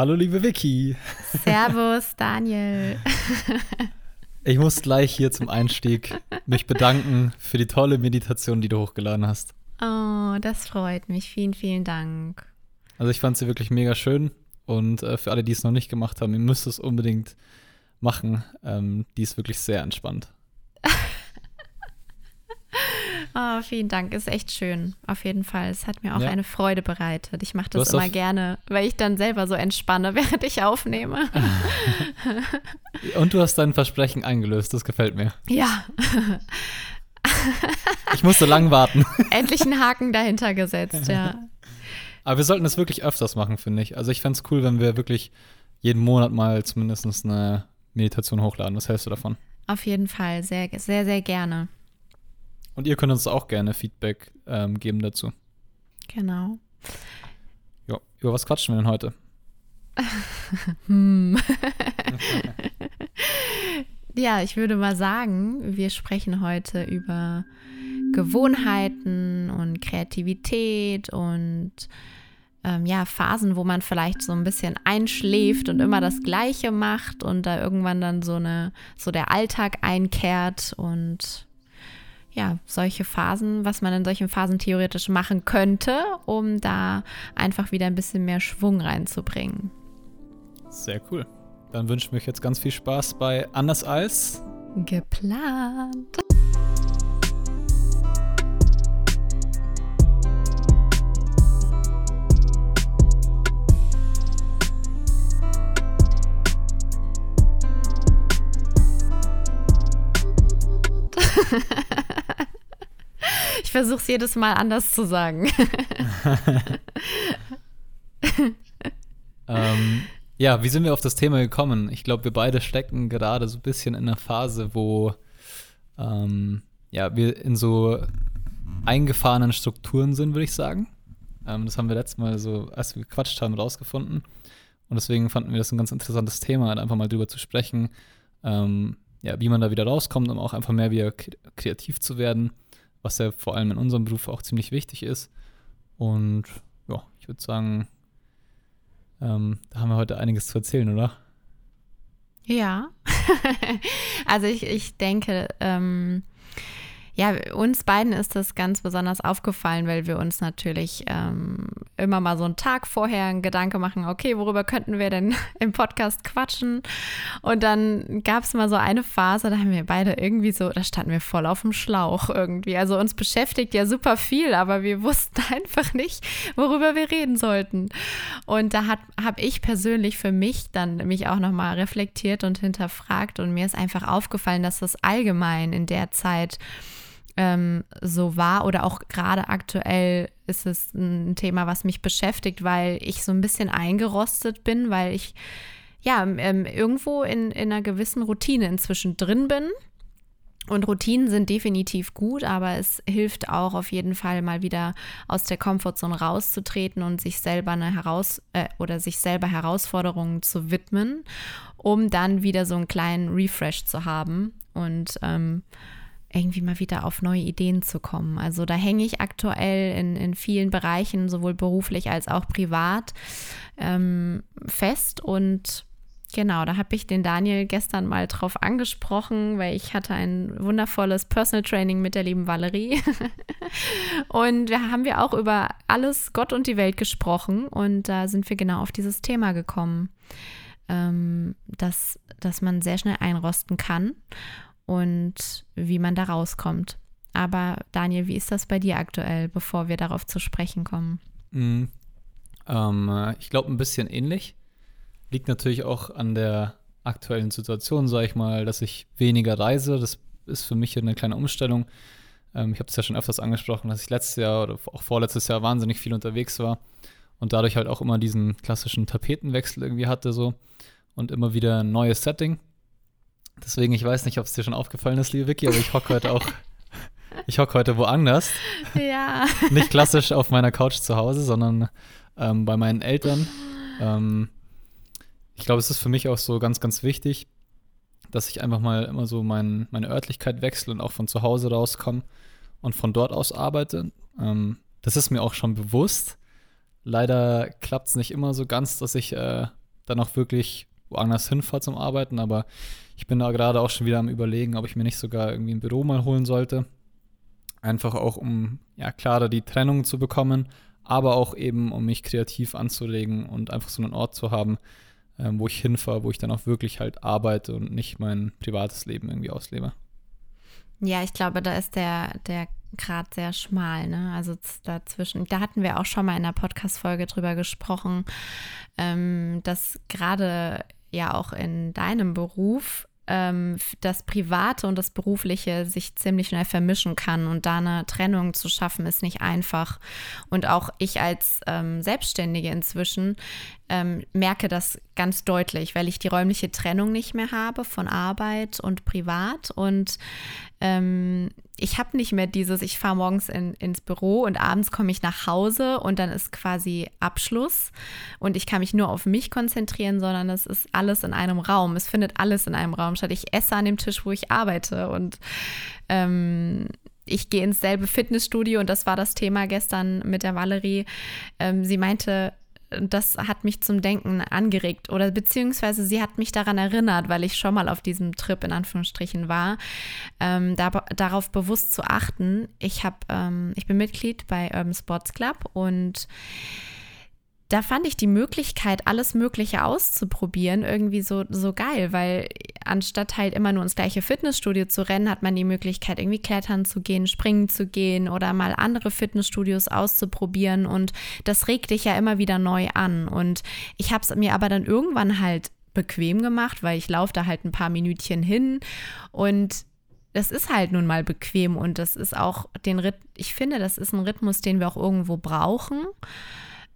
Hallo liebe Vicky. Servus Daniel. Ich muss gleich hier zum Einstieg mich bedanken für die tolle Meditation, die du hochgeladen hast. Oh, das freut mich. Vielen, vielen Dank. Also ich fand sie wirklich mega schön und äh, für alle, die es noch nicht gemacht haben, ihr müsst es unbedingt machen. Ähm, die ist wirklich sehr entspannt. Oh, vielen Dank, ist echt schön. Auf jeden Fall. Es hat mir auch ja. eine Freude bereitet. Ich mache das immer gerne, weil ich dann selber so entspanne, während ich aufnehme. Und du hast dein Versprechen eingelöst, das gefällt mir. Ja. ich musste lang warten. Endlich einen Haken dahinter gesetzt, ja. Aber wir sollten das wirklich öfters machen, finde ich. Also ich fände es cool, wenn wir wirklich jeden Monat mal zumindest eine Meditation hochladen. Was hältst du davon? Auf jeden Fall, sehr, sehr, sehr gerne. Und ihr könnt uns auch gerne Feedback ähm, geben dazu. Genau. Ja, über was quatschen wir denn heute? hm. ja, ich würde mal sagen, wir sprechen heute über Gewohnheiten und Kreativität und ähm, ja, Phasen, wo man vielleicht so ein bisschen einschläft und immer das Gleiche macht und da irgendwann dann so eine, so der Alltag einkehrt und ja, solche Phasen, was man in solchen Phasen theoretisch machen könnte, um da einfach wieder ein bisschen mehr Schwung reinzubringen. Sehr cool. Dann wünsche ich mir jetzt ganz viel Spaß bei Anders als geplant. Ich versuche es jedes Mal anders zu sagen. ähm, ja, wie sind wir auf das Thema gekommen? Ich glaube, wir beide stecken gerade so ein bisschen in einer Phase, wo ähm, ja, wir in so eingefahrenen Strukturen sind, würde ich sagen. Ähm, das haben wir letztes Mal so, als wir gequatscht haben, rausgefunden. Und deswegen fanden wir das ein ganz interessantes Thema, einfach mal drüber zu sprechen, ähm, ja, wie man da wieder rauskommt, um auch einfach mehr wieder kreativ zu werden was ja vor allem in unserem Beruf auch ziemlich wichtig ist. Und ja, ich würde sagen, ähm, da haben wir heute einiges zu erzählen, oder? Ja, also ich, ich denke, ähm, ja, uns beiden ist das ganz besonders aufgefallen, weil wir uns natürlich ähm, immer mal so einen Tag vorher einen Gedanke machen, okay, worüber könnten wir denn im Podcast quatschen? Und dann gab es mal so eine Phase, da haben wir beide irgendwie so, da standen wir voll auf dem Schlauch irgendwie. Also uns beschäftigt ja super viel, aber wir wussten einfach nicht, worüber wir reden sollten. Und da habe ich persönlich für mich dann mich auch nochmal reflektiert und hinterfragt und mir ist einfach aufgefallen, dass das allgemein in der Zeit ähm, so war oder auch gerade aktuell ist es ein Thema, was mich beschäftigt, weil ich so ein bisschen eingerostet bin, weil ich ja ähm, irgendwo in, in einer gewissen Routine inzwischen drin bin. Und Routinen sind definitiv gut, aber es hilft auch auf jeden Fall mal wieder aus der Komfortzone rauszutreten und sich selber eine Heraus äh, oder sich selber Herausforderungen zu widmen, um dann wieder so einen kleinen Refresh zu haben und ähm, irgendwie mal wieder auf neue Ideen zu kommen. Also da hänge ich aktuell in, in vielen Bereichen, sowohl beruflich als auch privat, ähm, fest und Genau, da habe ich den Daniel gestern mal drauf angesprochen, weil ich hatte ein wundervolles Personal Training mit der lieben Valerie. und da haben wir auch über alles Gott und die Welt gesprochen und da sind wir genau auf dieses Thema gekommen, ähm, dass, dass man sehr schnell einrosten kann und wie man da rauskommt. Aber Daniel, wie ist das bei dir aktuell, bevor wir darauf zu sprechen kommen? Mm, ähm, ich glaube, ein bisschen ähnlich. Liegt natürlich auch an der aktuellen Situation, sage ich mal, dass ich weniger reise. Das ist für mich eine kleine Umstellung. Ähm, ich habe es ja schon öfters angesprochen, dass ich letztes Jahr oder auch vorletztes Jahr wahnsinnig viel unterwegs war und dadurch halt auch immer diesen klassischen Tapetenwechsel irgendwie hatte so und immer wieder ein neues Setting. Deswegen, ich weiß nicht, ob es dir schon aufgefallen ist, liebe Vicky, aber ich hocke heute auch, ich hocke heute woanders. Ja. Nicht klassisch auf meiner Couch zu Hause, sondern ähm, bei meinen Eltern. Ähm, ich glaube, es ist für mich auch so ganz, ganz wichtig, dass ich einfach mal immer so mein, meine Örtlichkeit wechsle und auch von zu Hause rauskomme und von dort aus arbeite. Ähm, das ist mir auch schon bewusst. Leider klappt es nicht immer so ganz, dass ich äh, dann auch wirklich woanders hinfahre zum Arbeiten, aber ich bin da gerade auch schon wieder am Überlegen, ob ich mir nicht sogar irgendwie ein Büro mal holen sollte. Einfach auch, um ja klarer die Trennung zu bekommen, aber auch eben, um mich kreativ anzuregen und einfach so einen Ort zu haben, ähm, wo ich hinfahre, wo ich dann auch wirklich halt arbeite und nicht mein privates Leben irgendwie auslebe. Ja, ich glaube, da ist der, der Grad sehr schmal, ne? Also dazwischen. Da hatten wir auch schon mal in der Podcast-Folge drüber gesprochen, ähm, dass gerade ja auch in deinem Beruf ähm, das Private und das Berufliche sich ziemlich schnell vermischen kann und da eine Trennung zu schaffen, ist nicht einfach. Und auch ich als ähm, Selbstständige inzwischen ähm, merke das ganz deutlich, weil ich die räumliche Trennung nicht mehr habe von Arbeit und Privat und ähm, ich habe nicht mehr dieses, ich fahre morgens in, ins Büro und abends komme ich nach Hause und dann ist quasi Abschluss und ich kann mich nur auf mich konzentrieren, sondern es ist alles in einem Raum. Es findet alles in einem Raum statt. Ich esse an dem Tisch, wo ich arbeite und ähm, ich gehe ins selbe Fitnessstudio und das war das Thema gestern mit der Valerie. Ähm, sie meinte, das hat mich zum Denken angeregt oder beziehungsweise sie hat mich daran erinnert, weil ich schon mal auf diesem Trip in Anführungsstrichen war, ähm, da, darauf bewusst zu achten. Ich habe, ähm, ich bin Mitglied bei Urban Sports Club und da fand ich die Möglichkeit, alles Mögliche auszuprobieren, irgendwie so, so geil, weil anstatt halt immer nur ins gleiche Fitnessstudio zu rennen, hat man die Möglichkeit, irgendwie klettern zu gehen, springen zu gehen oder mal andere Fitnessstudios auszuprobieren. Und das regt dich ja immer wieder neu an. Und ich habe es mir aber dann irgendwann halt bequem gemacht, weil ich laufe da halt ein paar Minütchen hin und das ist halt nun mal bequem und das ist auch den Ritt, ich finde, das ist ein Rhythmus, den wir auch irgendwo brauchen.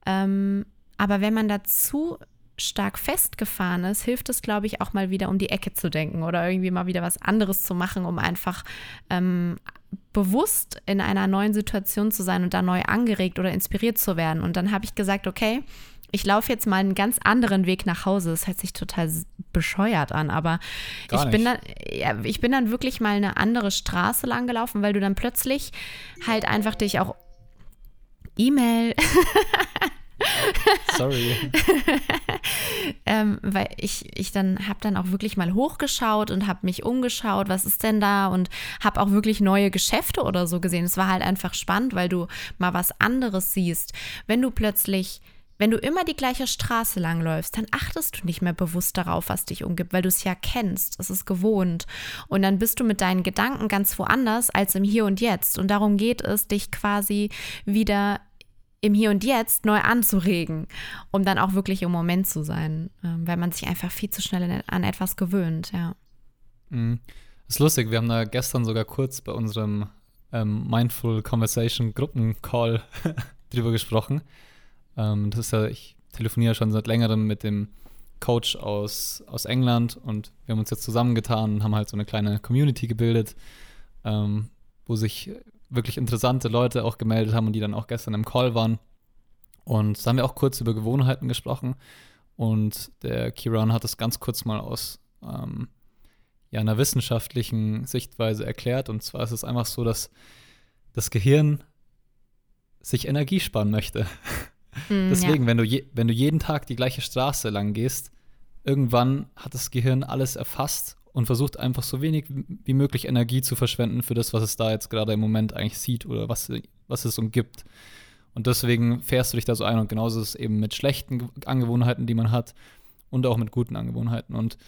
Ähm, aber wenn man dazu stark festgefahren ist, hilft es, glaube ich, auch mal wieder um die Ecke zu denken oder irgendwie mal wieder was anderes zu machen, um einfach ähm, bewusst in einer neuen Situation zu sein und da neu angeregt oder inspiriert zu werden. Und dann habe ich gesagt, okay, ich laufe jetzt mal einen ganz anderen Weg nach Hause. Das hört sich total bescheuert an, aber ich bin dann, ja, ich bin dann wirklich mal eine andere Straße lang gelaufen, weil du dann plötzlich halt einfach dich auch E-Mail Sorry. ähm, weil ich, ich dann habe dann auch wirklich mal hochgeschaut und habe mich umgeschaut, was ist denn da und habe auch wirklich neue Geschäfte oder so gesehen. Es war halt einfach spannend, weil du mal was anderes siehst. Wenn du plötzlich wenn du immer die gleiche Straße langläufst, dann achtest du nicht mehr bewusst darauf, was dich umgibt, weil du es ja kennst, es ist gewohnt. Und dann bist du mit deinen Gedanken ganz woanders als im Hier und Jetzt. Und darum geht es, dich quasi wieder im Hier und Jetzt neu anzuregen, um dann auch wirklich im Moment zu sein, ähm, weil man sich einfach viel zu schnell an etwas gewöhnt, ja. Mhm. ist lustig, wir haben da gestern sogar kurz bei unserem ähm, Mindful Conversation Gruppencall drüber gesprochen. Ähm, das ist ja, ich telefoniere schon seit längerem mit dem Coach aus, aus England und wir haben uns jetzt zusammengetan und haben halt so eine kleine Community gebildet, ähm, wo sich wirklich interessante Leute auch gemeldet haben und die dann auch gestern im Call waren. Und da haben wir auch kurz über Gewohnheiten gesprochen. Und der Kiran hat das ganz kurz mal aus ähm, ja, einer wissenschaftlichen Sichtweise erklärt. Und zwar ist es einfach so, dass das Gehirn sich Energie sparen möchte. Mm, Deswegen, ja. wenn, du je, wenn du jeden Tag die gleiche Straße lang gehst, irgendwann hat das Gehirn alles erfasst und versucht einfach so wenig wie möglich Energie zu verschwenden für das, was es da jetzt gerade im Moment eigentlich sieht oder was, was es umgibt. Und deswegen fährst du dich da so ein und genauso ist es eben mit schlechten Angewohnheiten, die man hat und auch mit guten Angewohnheiten. Und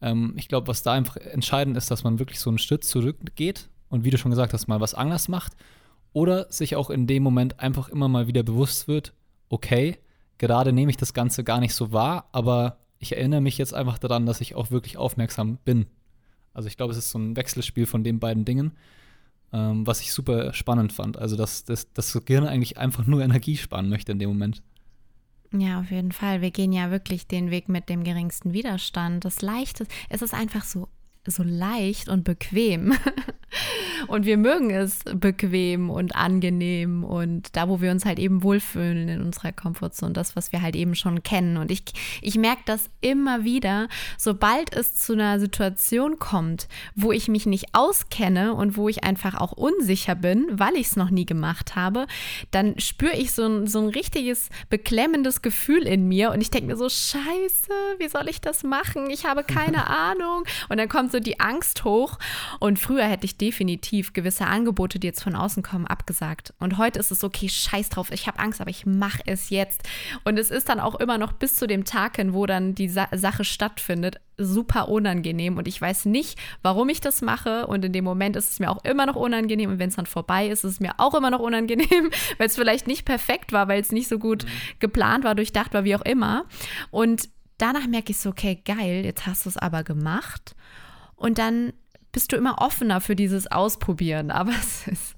ähm, ich glaube, was da einfach entscheidend ist, dass man wirklich so einen Schritt zurückgeht und wie du schon gesagt hast, mal was anders macht oder sich auch in dem Moment einfach immer mal wieder bewusst wird, okay, gerade nehme ich das Ganze gar nicht so wahr, aber ich erinnere mich jetzt einfach daran, dass ich auch wirklich aufmerksam bin also ich glaube, es ist so ein Wechselspiel von den beiden Dingen, ähm, was ich super spannend fand. Also dass, dass das Gehirn eigentlich einfach nur Energie sparen möchte in dem Moment. Ja, auf jeden Fall. Wir gehen ja wirklich den Weg mit dem geringsten Widerstand. Das Leichte, es ist einfach so so leicht und bequem. und wir mögen es bequem und angenehm und da, wo wir uns halt eben wohlfühlen in unserer Komfortzone, das, was wir halt eben schon kennen. Und ich, ich merke das immer wieder, sobald es zu einer Situation kommt, wo ich mich nicht auskenne und wo ich einfach auch unsicher bin, weil ich es noch nie gemacht habe, dann spüre ich so ein, so ein richtiges beklemmendes Gefühl in mir und ich denke mir so, scheiße, wie soll ich das machen? Ich habe keine Ahnung. Und dann kommt so die Angst hoch. Und früher hätte ich definitiv gewisse Angebote, die jetzt von außen kommen, abgesagt. Und heute ist es okay, scheiß drauf, ich habe Angst, aber ich mache es jetzt. Und es ist dann auch immer noch bis zu dem Tag hin, wo dann die Sa Sache stattfindet, super unangenehm. Und ich weiß nicht, warum ich das mache. Und in dem Moment ist es mir auch immer noch unangenehm. Und wenn es dann vorbei ist, ist es mir auch immer noch unangenehm, weil es vielleicht nicht perfekt war, weil es nicht so gut mhm. geplant war, durchdacht war, wie auch immer. Und danach merke ich so, okay, geil, jetzt hast du es aber gemacht. Und dann bist du immer offener für dieses Ausprobieren. Aber es ist,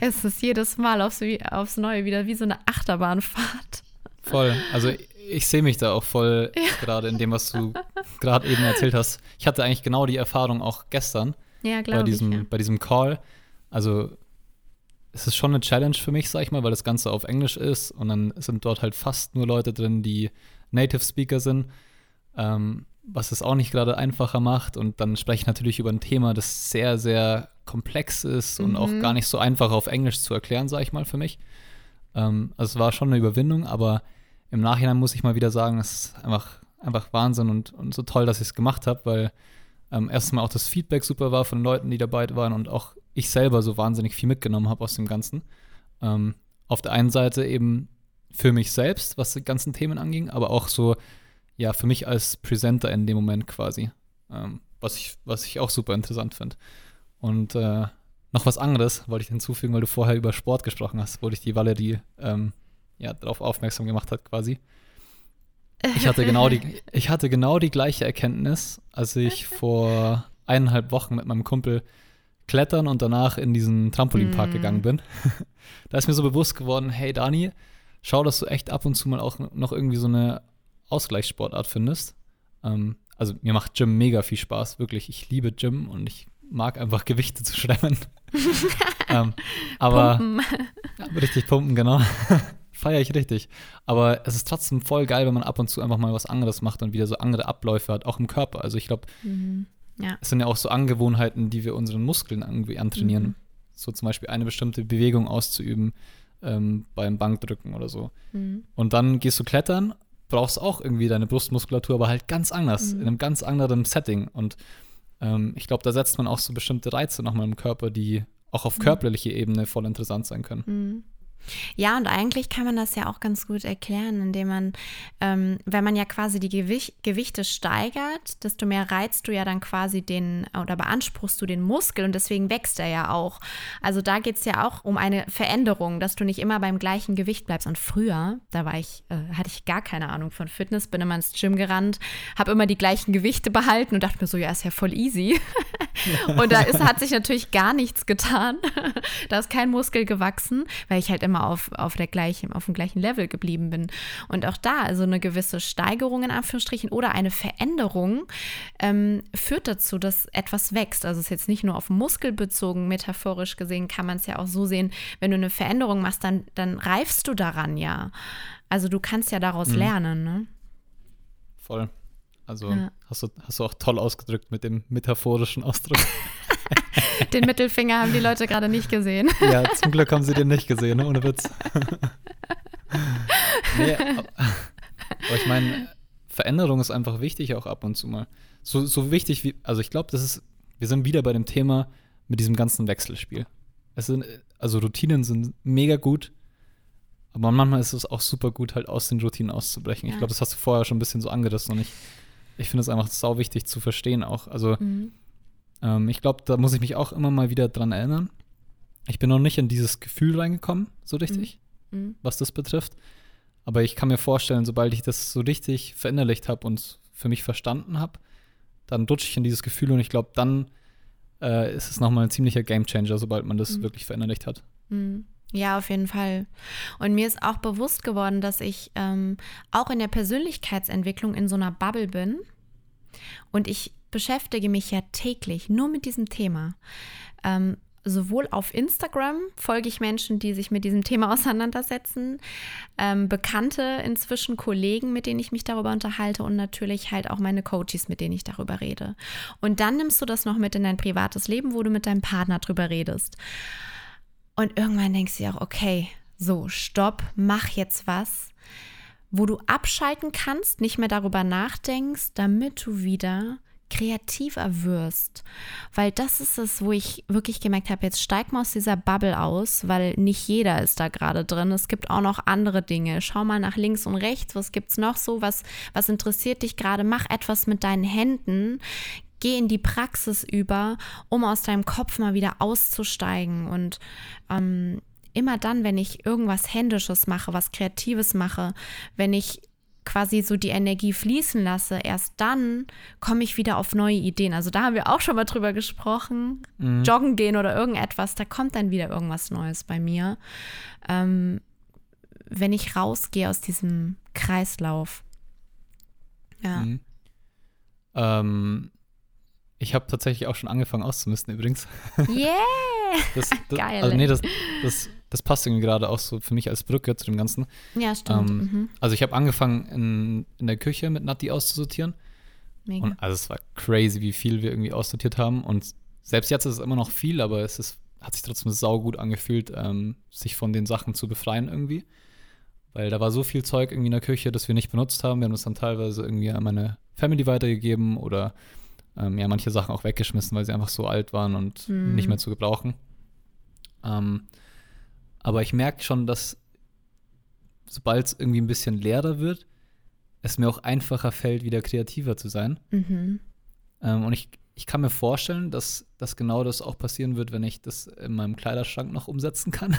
es ist jedes Mal aufs, aufs Neue wieder wie so eine Achterbahnfahrt. Voll. Also ich sehe mich da auch voll ja. gerade in dem, was du gerade eben erzählt hast. Ich hatte eigentlich genau die Erfahrung auch gestern ja, bei, diesem, ich, ja. bei diesem Call. Also es ist schon eine Challenge für mich, sag ich mal, weil das Ganze auf Englisch ist und dann sind dort halt fast nur Leute drin, die Native Speaker sind, ähm, was es auch nicht gerade einfacher macht. Und dann spreche ich natürlich über ein Thema, das sehr, sehr komplex ist und mhm. auch gar nicht so einfach auf Englisch zu erklären, sage ich mal, für mich. Ähm, also es war schon eine Überwindung, aber im Nachhinein muss ich mal wieder sagen, es ist einfach, einfach Wahnsinn und, und so toll, dass ich es gemacht habe, weil ähm, erstens mal auch das Feedback super war von Leuten, die dabei waren und auch ich selber so wahnsinnig viel mitgenommen habe aus dem Ganzen. Ähm, auf der einen Seite eben für mich selbst, was die ganzen Themen anging, aber auch so, ja, für mich als Presenter in dem Moment quasi. Ähm, was, ich, was ich auch super interessant finde. Und äh, noch was anderes wollte ich hinzufügen, weil du vorher über Sport gesprochen hast, wollte ich die Valerie ähm, ja, darauf aufmerksam gemacht hat quasi. Ich hatte, genau die, ich hatte genau die gleiche Erkenntnis, als ich vor eineinhalb Wochen mit meinem Kumpel klettern und danach in diesen Trampolinpark mm. gegangen bin. da ist mir so bewusst geworden, hey Dani, schau, dass du echt ab und zu mal auch noch irgendwie so eine Ausgleichssportart findest. Ähm, also mir macht Gym mega viel Spaß, wirklich. Ich liebe Gym und ich mag einfach Gewichte zu stemmen. ähm, aber pumpen. Ja, richtig pumpen, genau. Feiere ich richtig. Aber es ist trotzdem voll geil, wenn man ab und zu einfach mal was anderes macht und wieder so andere Abläufe hat, auch im Körper. Also ich glaube, mhm. ja. es sind ja auch so Angewohnheiten, die wir unseren Muskeln irgendwie antrainieren. Mhm. So zum Beispiel eine bestimmte Bewegung auszuüben ähm, beim Bankdrücken oder so. Mhm. Und dann gehst du klettern, brauchst auch irgendwie deine Brustmuskulatur, aber halt ganz anders, mhm. in einem ganz anderen Setting. Und ähm, ich glaube, da setzt man auch so bestimmte Reize nochmal im Körper, die auch auf mhm. körperlicher Ebene voll interessant sein können. Mhm. Ja, und eigentlich kann man das ja auch ganz gut erklären, indem man, ähm, wenn man ja quasi die Gewicht, Gewichte steigert, desto mehr reizt du ja dann quasi den oder beanspruchst du den Muskel und deswegen wächst er ja auch. Also da geht es ja auch um eine Veränderung, dass du nicht immer beim gleichen Gewicht bleibst. Und früher, da war ich, äh, hatte ich gar keine Ahnung von Fitness, bin immer ins Gym gerannt, habe immer die gleichen Gewichte behalten und dachte mir so, ja, ist ja voll easy. und da ist, hat sich natürlich gar nichts getan. da ist kein Muskel gewachsen, weil ich halt immer immer auf, auf, der gleichen, auf dem gleichen Level geblieben bin. Und auch da, also eine gewisse Steigerung in Anführungsstrichen oder eine Veränderung ähm, führt dazu, dass etwas wächst. Also es ist jetzt nicht nur auf Muskel bezogen, metaphorisch gesehen kann man es ja auch so sehen, wenn du eine Veränderung machst, dann, dann reifst du daran ja. Also du kannst ja daraus mhm. lernen, ne? Voll. Also ja. hast, du, hast du auch toll ausgedrückt mit dem metaphorischen Ausdruck. Den Mittelfinger haben die Leute gerade nicht gesehen. Ja, zum Glück haben sie den nicht gesehen, ne? ohne Witz. nee, aber, aber ich meine, Veränderung ist einfach wichtig auch ab und zu mal. So, so wichtig wie, also ich glaube, das ist, wir sind wieder bei dem Thema mit diesem ganzen Wechselspiel. Es sind, also Routinen sind mega gut, aber manchmal ist es auch super gut, halt aus den Routinen auszubrechen. Ja. Ich glaube, das hast du vorher schon ein bisschen so angerissen und ich, ich finde es einfach sau wichtig zu verstehen auch. Also mhm. Ähm, ich glaube, da muss ich mich auch immer mal wieder dran erinnern. Ich bin noch nicht in dieses Gefühl reingekommen, so richtig, mhm. mhm. was das betrifft. Aber ich kann mir vorstellen, sobald ich das so richtig verinnerlicht habe und für mich verstanden habe, dann rutsche ich in dieses Gefühl und ich glaube, dann äh, ist es nochmal ein ziemlicher Gamechanger, sobald man das mhm. wirklich verinnerlicht hat. Mhm. Ja, auf jeden Fall. Und mir ist auch bewusst geworden, dass ich ähm, auch in der Persönlichkeitsentwicklung in so einer Bubble bin und ich beschäftige mich ja täglich nur mit diesem Thema. Ähm, sowohl auf Instagram folge ich Menschen, die sich mit diesem Thema auseinandersetzen, ähm, Bekannte inzwischen, Kollegen, mit denen ich mich darüber unterhalte und natürlich halt auch meine Coaches, mit denen ich darüber rede. Und dann nimmst du das noch mit in dein privates Leben, wo du mit deinem Partner drüber redest. Und irgendwann denkst du dir auch, okay, so, stopp, mach jetzt was, wo du abschalten kannst, nicht mehr darüber nachdenkst, damit du wieder kreativer wirst. Weil das ist es, wo ich wirklich gemerkt habe, jetzt steig mal aus dieser Bubble aus, weil nicht jeder ist da gerade drin. Es gibt auch noch andere Dinge. Schau mal nach links und rechts, was gibt es noch so, was, was interessiert dich gerade? Mach etwas mit deinen Händen. Geh in die Praxis über, um aus deinem Kopf mal wieder auszusteigen. Und ähm, immer dann, wenn ich irgendwas Händisches mache, was Kreatives mache, wenn ich quasi so die Energie fließen lasse, erst dann komme ich wieder auf neue Ideen. Also da haben wir auch schon mal drüber gesprochen. Mhm. Joggen gehen oder irgendetwas, da kommt dann wieder irgendwas Neues bei mir. Ähm, wenn ich rausgehe aus diesem Kreislauf. Ja. Mhm. Ähm, ich habe tatsächlich auch schon angefangen auszumisten übrigens. Yeah! das, das, Geil. Also nee, das, das das passt irgendwie gerade auch so für mich als Brücke zu dem Ganzen. Ja, stimmt. Ähm, mhm. Also ich habe angefangen in, in der Küche mit Nati auszusortieren. Mega. Und also es war crazy, wie viel wir irgendwie aussortiert haben. Und selbst jetzt ist es immer noch viel, aber es ist, hat sich trotzdem saugut angefühlt, ähm, sich von den Sachen zu befreien irgendwie. Weil da war so viel Zeug irgendwie in der Küche, das wir nicht benutzt haben. Wir haben es dann teilweise irgendwie an meine Family weitergegeben oder ähm, ja, manche Sachen auch weggeschmissen, weil sie einfach so alt waren und mhm. nicht mehr zu gebrauchen. Ähm, aber ich merke schon, dass sobald es irgendwie ein bisschen leerer wird, es mir auch einfacher fällt, wieder kreativer zu sein. Mhm. Ähm, und ich, ich kann mir vorstellen, dass, dass genau das auch passieren wird, wenn ich das in meinem Kleiderschrank noch umsetzen kann.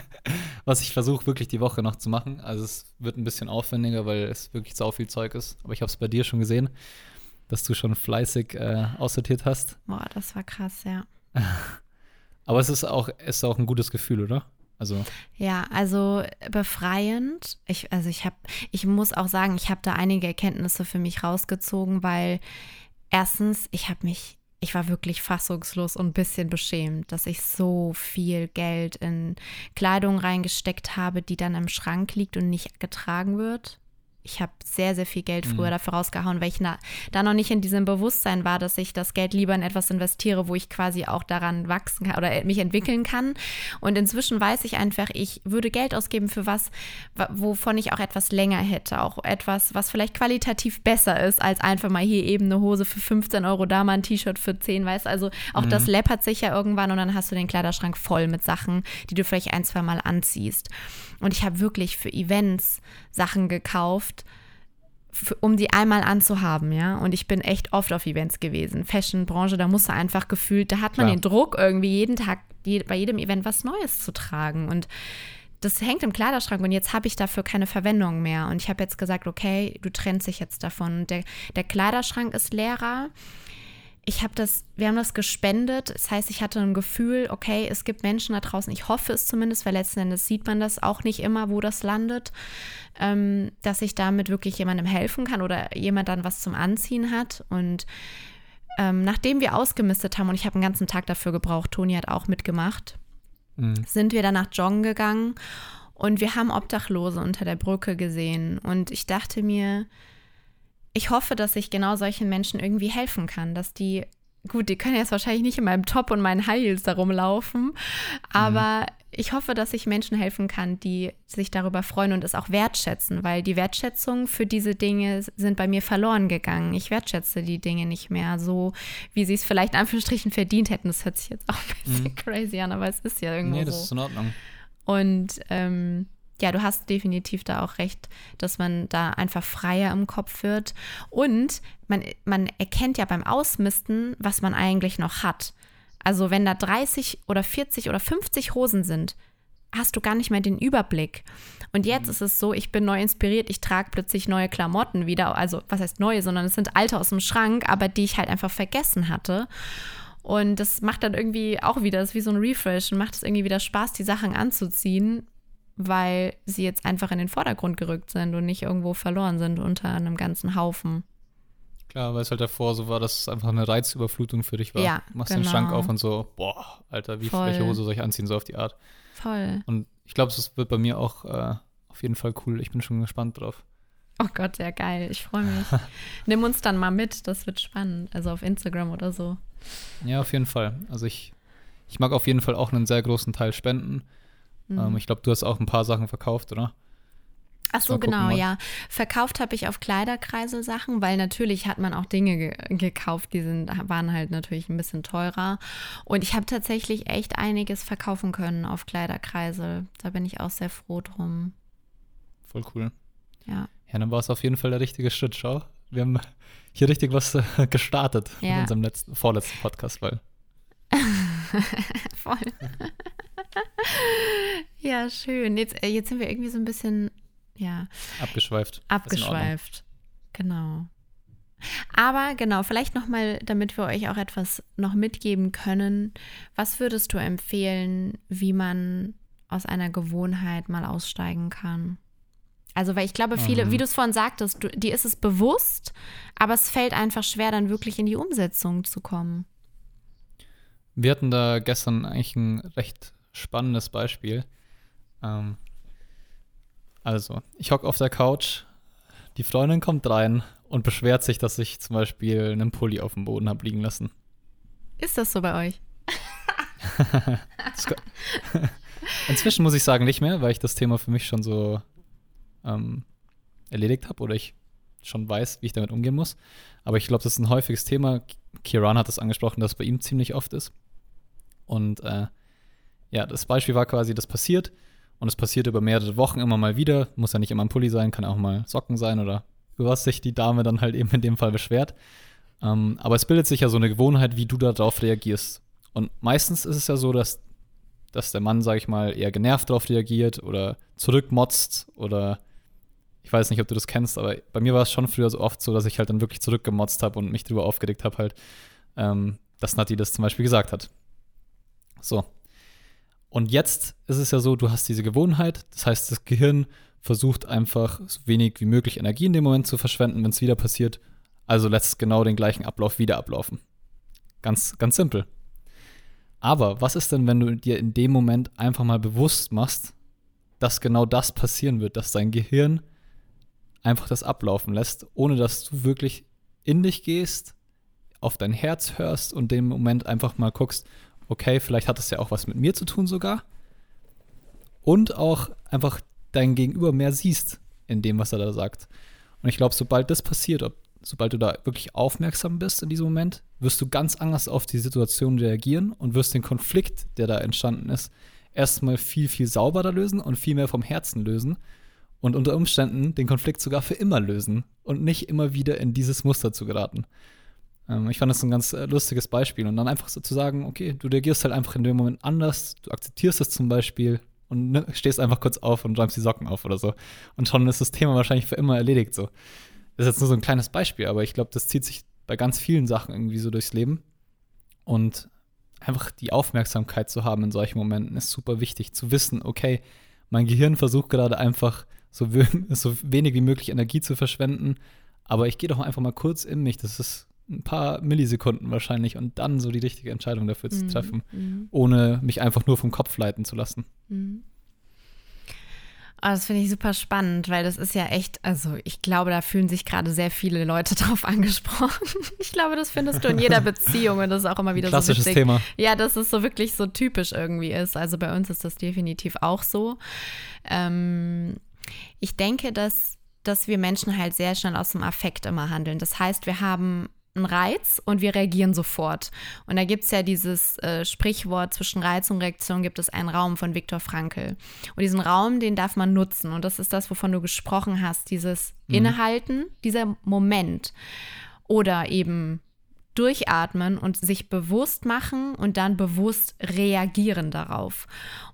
Was ich versuche wirklich die Woche noch zu machen. Also es wird ein bisschen aufwendiger, weil es wirklich sau viel Zeug ist. Aber ich habe es bei dir schon gesehen, dass du schon fleißig äh, aussortiert hast. Boah, das war krass, ja. Aber es ist auch, ist auch ein gutes Gefühl, oder? Also ja, also befreiend. Ich, also ich habe, ich muss auch sagen, ich habe da einige Erkenntnisse für mich rausgezogen, weil erstens, ich habe mich, ich war wirklich fassungslos und ein bisschen beschämt, dass ich so viel Geld in Kleidung reingesteckt habe, die dann im Schrank liegt und nicht getragen wird ich habe sehr, sehr viel Geld früher mhm. dafür rausgehauen, weil ich na, da noch nicht in diesem Bewusstsein war, dass ich das Geld lieber in etwas investiere, wo ich quasi auch daran wachsen kann oder mich entwickeln kann. Und inzwischen weiß ich einfach, ich würde Geld ausgeben für was, wovon ich auch etwas länger hätte. Auch etwas, was vielleicht qualitativ besser ist, als einfach mal hier eben eine Hose für 15 Euro, da mal ein T-Shirt für 10, weißt Also auch mhm. das läppert sich ja irgendwann und dann hast du den Kleiderschrank voll mit Sachen, die du vielleicht ein, zwei Mal anziehst. Und ich habe wirklich für Events Sachen gekauft, für, um die einmal anzuhaben, ja. Und ich bin echt oft auf Events gewesen. Fashion-Branche, da musst du einfach gefühlt, da hat man Klar. den Druck, irgendwie jeden Tag, je, bei jedem Event was Neues zu tragen. Und das hängt im Kleiderschrank und jetzt habe ich dafür keine Verwendung mehr. Und ich habe jetzt gesagt, okay, du trennst dich jetzt davon. Der, der Kleiderschrank ist leerer ich habe das, wir haben das gespendet. Das heißt, ich hatte ein Gefühl, okay, es gibt Menschen da draußen, ich hoffe es zumindest, weil letzten Endes sieht man das auch nicht immer, wo das landet, ähm, dass ich damit wirklich jemandem helfen kann oder jemand dann was zum Anziehen hat. Und ähm, nachdem wir ausgemistet haben, und ich habe einen ganzen Tag dafür gebraucht, Toni hat auch mitgemacht, mhm. sind wir dann nach Joggen gegangen und wir haben Obdachlose unter der Brücke gesehen. Und ich dachte mir, ich hoffe, dass ich genau solchen Menschen irgendwie helfen kann, dass die, gut, die können jetzt wahrscheinlich nicht in meinem Top und meinen High Heels da rumlaufen, aber mhm. ich hoffe, dass ich Menschen helfen kann, die sich darüber freuen und es auch wertschätzen, weil die Wertschätzung für diese Dinge sind bei mir verloren gegangen. Ich wertschätze die Dinge nicht mehr so, wie sie es vielleicht in Anführungsstrichen verdient hätten. Das hört sich jetzt auch ein bisschen mhm. crazy an, aber es ist ja irgendwie. Nee, das so. ist in Ordnung. Und ähm, ja, du hast definitiv da auch recht, dass man da einfach freier im Kopf wird. Und man, man erkennt ja beim Ausmisten, was man eigentlich noch hat. Also wenn da 30 oder 40 oder 50 Hosen sind, hast du gar nicht mehr den Überblick. Und jetzt mhm. ist es so, ich bin neu inspiriert, ich trage plötzlich neue Klamotten wieder. Also was heißt neue, sondern es sind alte aus dem Schrank, aber die ich halt einfach vergessen hatte. Und das macht dann irgendwie auch wieder, das ist wie so ein Refresh und macht es irgendwie wieder Spaß, die Sachen anzuziehen, weil sie jetzt einfach in den Vordergrund gerückt sind und nicht irgendwo verloren sind unter einem ganzen Haufen. Klar, weil es halt davor so war, dass es einfach eine Reizüberflutung für dich war. Ja, machst genau. den Schrank auf und so, boah, Alter, wie Voll. welche Hose soll ich anziehen, so auf die Art. Voll. Und ich glaube, es wird bei mir auch äh, auf jeden Fall cool. Ich bin schon gespannt drauf. Oh Gott, ja geil. Ich freue mich. Nimm uns dann mal mit, das wird spannend. Also auf Instagram oder so. Ja, auf jeden Fall. Also ich, ich mag auf jeden Fall auch einen sehr großen Teil spenden. Mhm. Ähm, ich glaube, du hast auch ein paar Sachen verkauft, oder? Ach so, gucken, genau, was- ja. Verkauft habe ich auf Kleiderkreisel Sachen, weil natürlich hat man auch Dinge ge gekauft, die sind, waren halt natürlich ein bisschen teurer. Und ich habe tatsächlich echt einiges verkaufen können auf Kleiderkreisel. Da bin ich auch sehr froh drum. Voll cool. Ja. Ja, dann war es auf jeden Fall der richtige Schritt. Schau, wir haben hier richtig was äh, gestartet Ja. in unserem letzten, vorletzten Podcast, weil Voll. ja, schön. Jetzt, äh, jetzt sind wir irgendwie so ein bisschen, ja, abgeschweift. Abgeschweift. Genau. Aber genau, vielleicht noch mal, damit wir euch auch etwas noch mitgeben können. Was würdest du empfehlen, wie man aus einer Gewohnheit mal aussteigen kann? Also, weil ich glaube, viele, Mhm. wie du es vorhin sagtest, du, dir ist es bewusst, aber es fällt einfach schwer, dann wirklich in die Umsetzung zu kommen. Wir hatten da gestern eigentlich ein recht spannendes Beispiel. Ähm, also, ich hocke auf der Couch, die Freundin kommt rein und beschwert sich, dass ich zum Beispiel einen Pulli auf dem Boden habe liegen lassen. Ist das so bei euch? Inzwischen muss ich sagen, nicht mehr, weil ich das Thema für mich schon so ähm, erledigt habe oder ich schon weiß, wie ich damit umgehen muss. Aber ich glaube, das ist ein häufiges Thema. Kieran hat das angesprochen, dass es bei ihm ziemlich oft ist. Und äh, ja, das Beispiel war quasi, das passiert und es passiert über mehrere Wochen immer mal wieder. Muss ja nicht immer ein Pulli sein, kann auch mal Socken sein oder über was sich die Dame dann halt eben in dem Fall beschwert. Ähm, aber es bildet sich ja so eine Gewohnheit, wie du darauf reagierst. Und meistens ist es ja so, dass, dass der Mann, sag ich mal, eher genervt darauf reagiert oder zurückmotzt oder ich weiß nicht, ob du das kennst, aber bei mir war es schon früher so oft so, dass ich halt dann wirklich zurückgemotzt habe und mich drüber aufgeregt habe, halt, ähm, dass Nati das zum Beispiel gesagt hat. So. Und jetzt ist es ja so, du hast diese Gewohnheit, das heißt, das Gehirn versucht einfach so wenig wie möglich Energie in dem Moment zu verschwenden, wenn es wieder passiert. Also lässt es genau den gleichen Ablauf wieder ablaufen. Ganz, ganz simpel. Aber was ist denn, wenn du dir in dem Moment einfach mal bewusst machst, dass genau das passieren wird, dass dein Gehirn einfach das ablaufen lässt, ohne dass du wirklich in dich gehst, auf dein Herz hörst und dem Moment einfach mal guckst, okay, vielleicht hat das ja auch was mit mir zu tun sogar. Und auch einfach dein Gegenüber mehr siehst in dem, was er da sagt. Und ich glaube, sobald das passiert, ob, sobald du da wirklich aufmerksam bist in diesem Moment, wirst du ganz anders auf die Situation reagieren und wirst den Konflikt, der da entstanden ist, erstmal viel, viel sauberer lösen und viel mehr vom Herzen lösen und unter Umständen den Konflikt sogar für immer lösen und nicht immer wieder in dieses Muster zu geraten. Ähm, ich fand das ein ganz äh, lustiges Beispiel und dann einfach so zu sagen, okay, du reagierst halt einfach in dem Moment anders, du akzeptierst es zum Beispiel und ne, stehst einfach kurz auf und räumst die Socken auf oder so. Und schon ist das Thema wahrscheinlich für immer erledigt so. Das ist jetzt nur so ein kleines Beispiel, aber ich glaube, das zieht sich bei ganz vielen Sachen irgendwie so durchs Leben. Und einfach die Aufmerksamkeit zu haben in solchen Momenten ist super wichtig. Zu wissen, okay, mein Gehirn versucht gerade einfach so, so wenig wie möglich Energie zu verschwenden, aber ich gehe doch einfach mal kurz in mich. Das ist ein paar Millisekunden wahrscheinlich und dann so die richtige Entscheidung dafür zu Mhm, treffen, mhm, ohne mich einfach nur vom Kopf leiten zu lassen. mhm. Oh, das finde ich super spannend, weil das ist ja echt, also ich glaube, da fühlen sich gerade sehr viele Leute drauf angesprochen. Ich glaube, das findest du in jeder Beziehung und das ist auch immer wieder Klassisches so witzig. Thema. Ja, dass es so wirklich so typisch irgendwie ist. Also bei uns ist das definitiv auch so. Ähm, ich denke, dass, dass wir Menschen halt sehr schnell aus dem Affekt immer handeln. Das heißt, wir haben einen Reiz und wir reagieren sofort. Und da gibt es ja dieses äh, Sprichwort, zwischen Reiz und Reaktion gibt es einen Raum von Viktor Frankl. Und diesen Raum, den darf man nutzen. Und das ist das, wovon du gesprochen hast, dieses Innehalten, dieser Moment. Oder eben durchatmen und sich bewusst machen und dann bewusst reagieren darauf.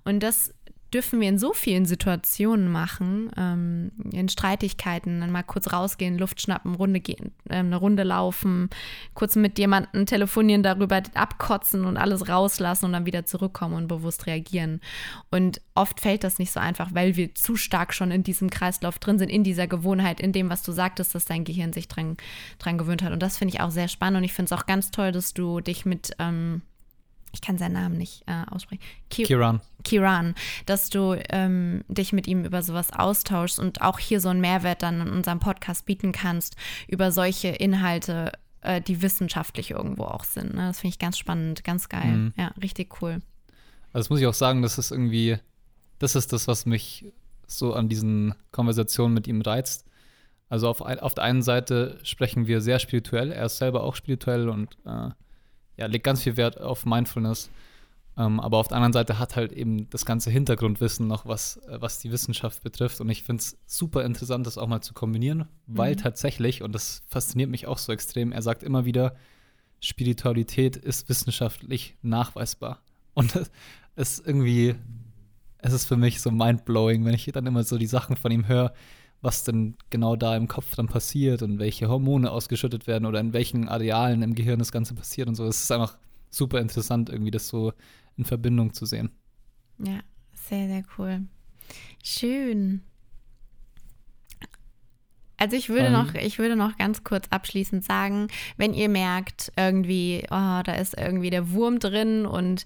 Und das dürfen wir in so vielen Situationen machen, ähm, in Streitigkeiten, dann mal kurz rausgehen, Luft schnappen, Runde gehen, äh, eine Runde laufen, kurz mit jemandem telefonieren, darüber abkotzen und alles rauslassen und dann wieder zurückkommen und bewusst reagieren. Und oft fällt das nicht so einfach, weil wir zu stark schon in diesem Kreislauf drin sind, in dieser Gewohnheit, in dem, was du sagtest, dass dein Gehirn sich dran, dran gewöhnt hat. Und das finde ich auch sehr spannend und ich finde es auch ganz toll, dass du dich mit ähm, ich kann seinen Namen nicht äh, aussprechen. Ki Kiran. Kiran, dass du ähm, dich mit ihm über sowas austauschst und auch hier so einen Mehrwert dann in unserem Podcast bieten kannst über solche Inhalte, äh, die wissenschaftlich irgendwo auch sind. Ne? Das finde ich ganz spannend, ganz geil. Mhm. Ja, richtig cool. Also das muss ich auch sagen, das ist irgendwie, das ist das, was mich so an diesen Konversationen mit ihm reizt. Also auf, auf der einen Seite sprechen wir sehr spirituell, er ist selber auch spirituell und äh, ja, legt ganz viel Wert auf Mindfulness. Ähm, aber auf der anderen Seite hat halt eben das ganze Hintergrundwissen noch, was, äh, was die Wissenschaft betrifft. Und ich finde es super interessant, das auch mal zu kombinieren, weil mhm. tatsächlich, und das fasziniert mich auch so extrem, er sagt immer wieder, Spiritualität ist wissenschaftlich nachweisbar. Und es ist irgendwie, es ist für mich so mindblowing, wenn ich dann immer so die Sachen von ihm höre, was denn genau da im Kopf dann passiert und welche Hormone ausgeschüttet werden oder in welchen Arealen im Gehirn das Ganze passiert und so. Es ist einfach super interessant, irgendwie das so in Verbindung zu sehen. Ja, sehr, sehr cool. Schön. Also ich würde um, noch, ich würde noch ganz kurz abschließend sagen, wenn ihr merkt, irgendwie, oh, da ist irgendwie der Wurm drin und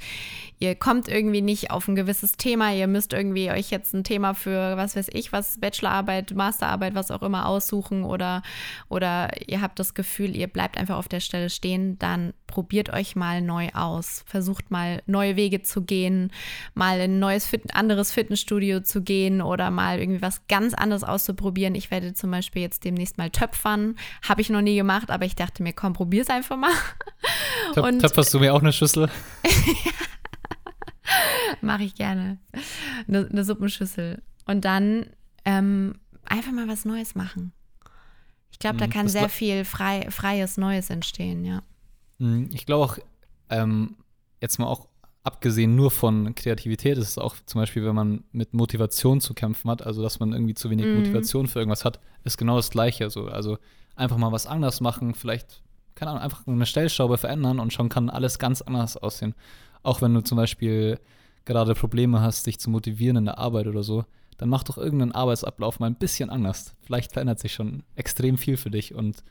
ihr kommt irgendwie nicht auf ein gewisses Thema, ihr müsst irgendwie euch jetzt ein Thema für, was weiß ich, was Bachelorarbeit, Masterarbeit, was auch immer aussuchen oder, oder ihr habt das Gefühl, ihr bleibt einfach auf der Stelle stehen, dann probiert euch mal neu aus. Versucht mal neue Wege zu gehen, mal in ein neues, Fit anderes Fitnessstudio zu gehen oder mal irgendwie was ganz anderes auszuprobieren. Ich werde zum Beispiel jetzt demnächst mal töpfern. Habe ich noch nie gemacht, aber ich dachte mir, komm, probier es einfach mal. Töp töpferst du mir auch eine Schüssel? Mache ich gerne. Eine, eine, Suppenschüssel. Und dann ähm, einfach mal was Neues machen. Ich glaube, da mhm. kann das sehr viel frei, freies Neues entstehen, ja. Mhm. Ich glaube auch, ähm, jetzt mal auch abgesehen nur von Kreativität, ist es auch zum Beispiel, wenn man mit Motivation zu kämpfen hat, also dass man irgendwie zu wenig mhm. Motivation für irgendwas hat, ist genau das Gleiche. So. Also einfach mal was anders machen, vielleicht, keine Ahnung, einfach eine Stellschraube verändern und schon kann alles ganz anders aussehen. Auch wenn du zum Beispiel gerade Probleme hast, dich zu motivieren in der Arbeit oder so, dann mach doch irgendeinen Arbeitsablauf mal ein bisschen anders. Vielleicht verändert sich schon extrem viel für dich und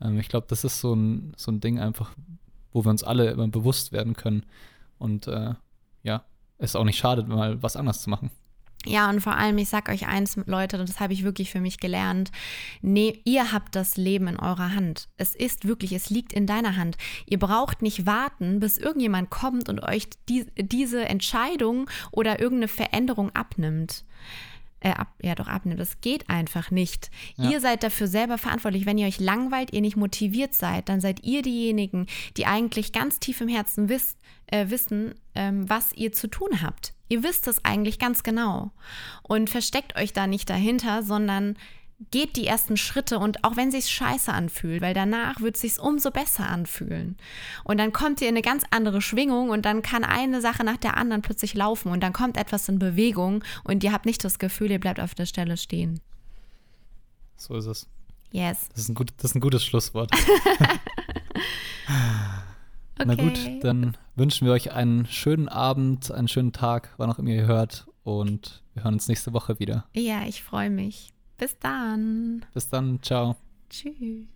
ähm, ich glaube, das ist so ein, so ein Ding einfach, wo wir uns alle immer bewusst werden können. Und äh, ja, es auch nicht schadet, mal was anderes zu machen. Ja, und vor allem, ich sag euch eins, Leute, das habe ich wirklich für mich gelernt. Nee, ihr habt das Leben in eurer Hand. Es ist wirklich, es liegt in deiner Hand. Ihr braucht nicht warten, bis irgendjemand kommt und euch die, diese Entscheidung oder irgendeine Veränderung abnimmt äh, ab, ja doch abnimmt. Das geht einfach nicht. Ja. Ihr seid dafür selber verantwortlich. Wenn ihr euch langweilt, ihr nicht motiviert seid, dann seid ihr diejenigen, die eigentlich ganz tief im Herzen wisst, äh, wissen, ähm, was ihr zu tun habt. Ihr wisst es eigentlich ganz genau. Und versteckt euch da nicht dahinter, sondern geht die ersten Schritte und auch wenn sich's scheiße anfühlt, weil danach wird sich's umso besser anfühlen. Und dann kommt ihr in eine ganz andere Schwingung und dann kann eine Sache nach der anderen plötzlich laufen und dann kommt etwas in Bewegung und ihr habt nicht das Gefühl, ihr bleibt auf der Stelle stehen. So ist es. Yes. Das ist ein, gut, das ist ein gutes Schlusswort. okay. Na gut, dann wünschen wir euch einen schönen Abend, einen schönen Tag, wann auch immer ihr hört und wir hören uns nächste Woche wieder. Ja, ich freue mich. Bis dann. Bis dann. Ciao. Tschüss.